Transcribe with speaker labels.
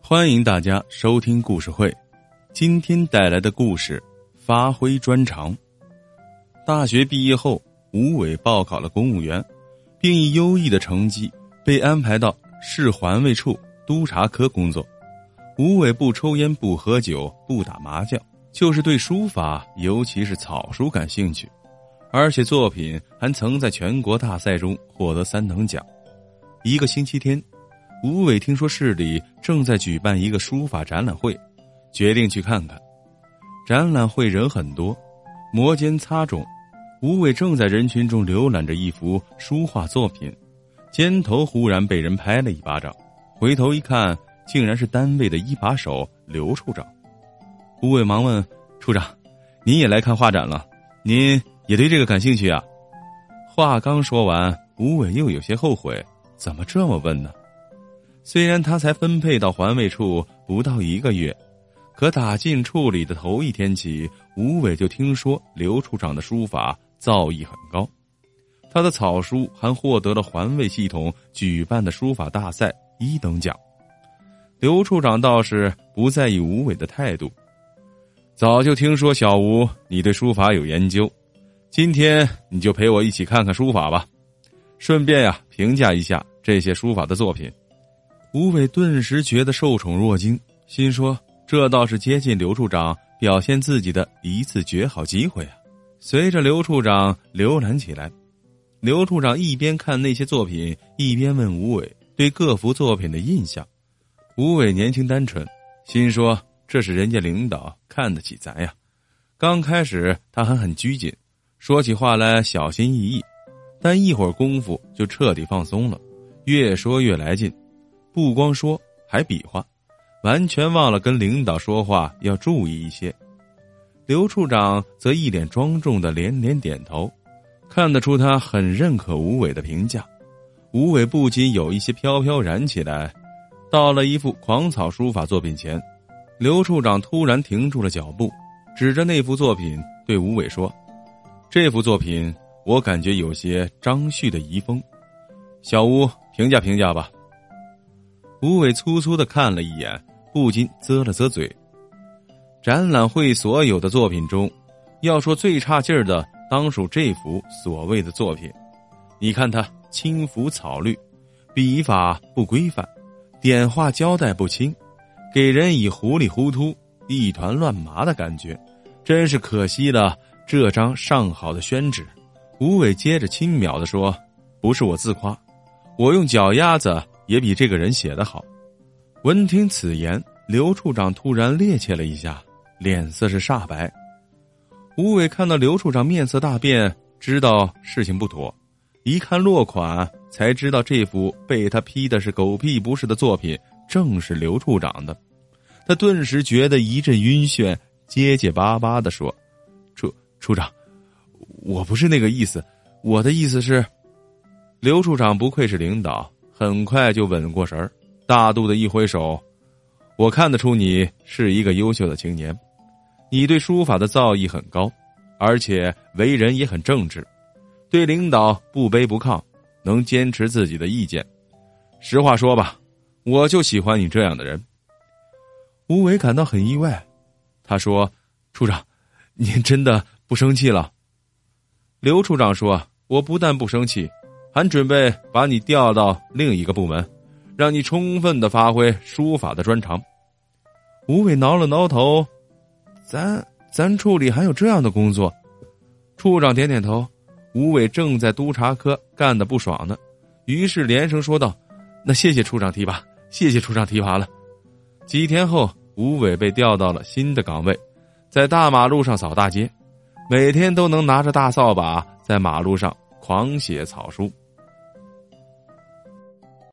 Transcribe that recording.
Speaker 1: 欢迎大家收听故事会。今天带来的故事，发挥专长。大学毕业后，吴伟报考了公务员，并以优异的成绩被安排到市环卫处督察科工作。吴伟不抽烟，不喝酒，不打麻将，就是对书法，尤其是草书感兴趣，而且作品还曾在全国大赛中获得三等奖。一个星期天。吴伟听说市里正在举办一个书法展览会，决定去看看。展览会人很多，摩肩擦踵。吴伟正在人群中浏览着一幅书画作品，肩头忽然被人拍了一巴掌，回头一看，竟然是单位的一把手刘处长。吴伟忙问：“处长，您也来看画展了？您也对这个感兴趣啊？”话刚说完，吴伟又有些后悔，怎么这么问呢？虽然他才分配到环卫处不到一个月，可打进处里的头一天起，吴伟就听说刘处长的书法造诣很高，他的草书还获得了环卫系统举办的书法大赛一等奖。刘处长倒是不在意吴伟的态度，早就听说小吴你对书法有研究，今天你就陪我一起看看书法吧，顺便呀评价一下这些书法的作品。吴伟顿时觉得受宠若惊，心说：“这倒是接近刘处长表现自己的一次绝好机会啊！”随着刘处长浏览起来，刘处长一边看那些作品，一边问吴伟对各幅作品的印象。吴伟年轻单纯，心说：“这是人家领导看得起咱呀。”刚开始他还很拘谨，说起话来小心翼翼，但一会儿功夫就彻底放松了，越说越来劲。不光说，还比划，完全忘了跟领导说话要注意一些。刘处长则一脸庄重的连连点头，看得出他很认可吴伟的评价。吴伟不禁有一些飘飘然起来。到了一幅狂草书法作品前，刘处长突然停住了脚步，指着那幅作品对吴伟说：“这幅作品我感觉有些张旭的遗风，小吴评价评价吧。”吴伟粗粗的看了一眼，不禁啧了啧嘴。展览会所有的作品中，要说最差劲儿的，当属这幅所谓的作品。你看它轻浮草绿，笔法不规范，点画交代不清，给人以糊里糊涂、一团乱麻的感觉，真是可惜了这张上好的宣纸。吴伟接着轻描的说：“不是我自夸，我用脚丫子。”也比这个人写的好。闻听此言，刘处长突然趔趄了一下，脸色是煞白。吴伟看到刘处长面色大变，知道事情不妥，一看落款，才知道这幅被他批的是狗屁不是的作品，正是刘处长的。他顿时觉得一阵晕眩，结结巴巴的说：“处处长，我不是那个意思，我的意思是……”刘处长不愧是领导。很快就稳过神儿，大度的一挥手：“我看得出你是一个优秀的青年，你对书法的造诣很高，而且为人也很正直，对领导不卑不亢，能坚持自己的意见。实话说吧，我就喜欢你这样的人。”吴伟感到很意外，他说：“处长，您真的不生气了？”刘处长说：“我不但不生气。”还准备把你调到另一个部门，让你充分的发挥书法的专长。吴伟挠了挠头，咱咱处里还有这样的工作。处长点点头。吴伟正在督察科干的不爽呢，于是连声说道：“那谢谢处长提拔，谢谢处长提拔了。”几天后，吴伟被调到了新的岗位，在大马路上扫大街，每天都能拿着大扫把在马路上狂写草书。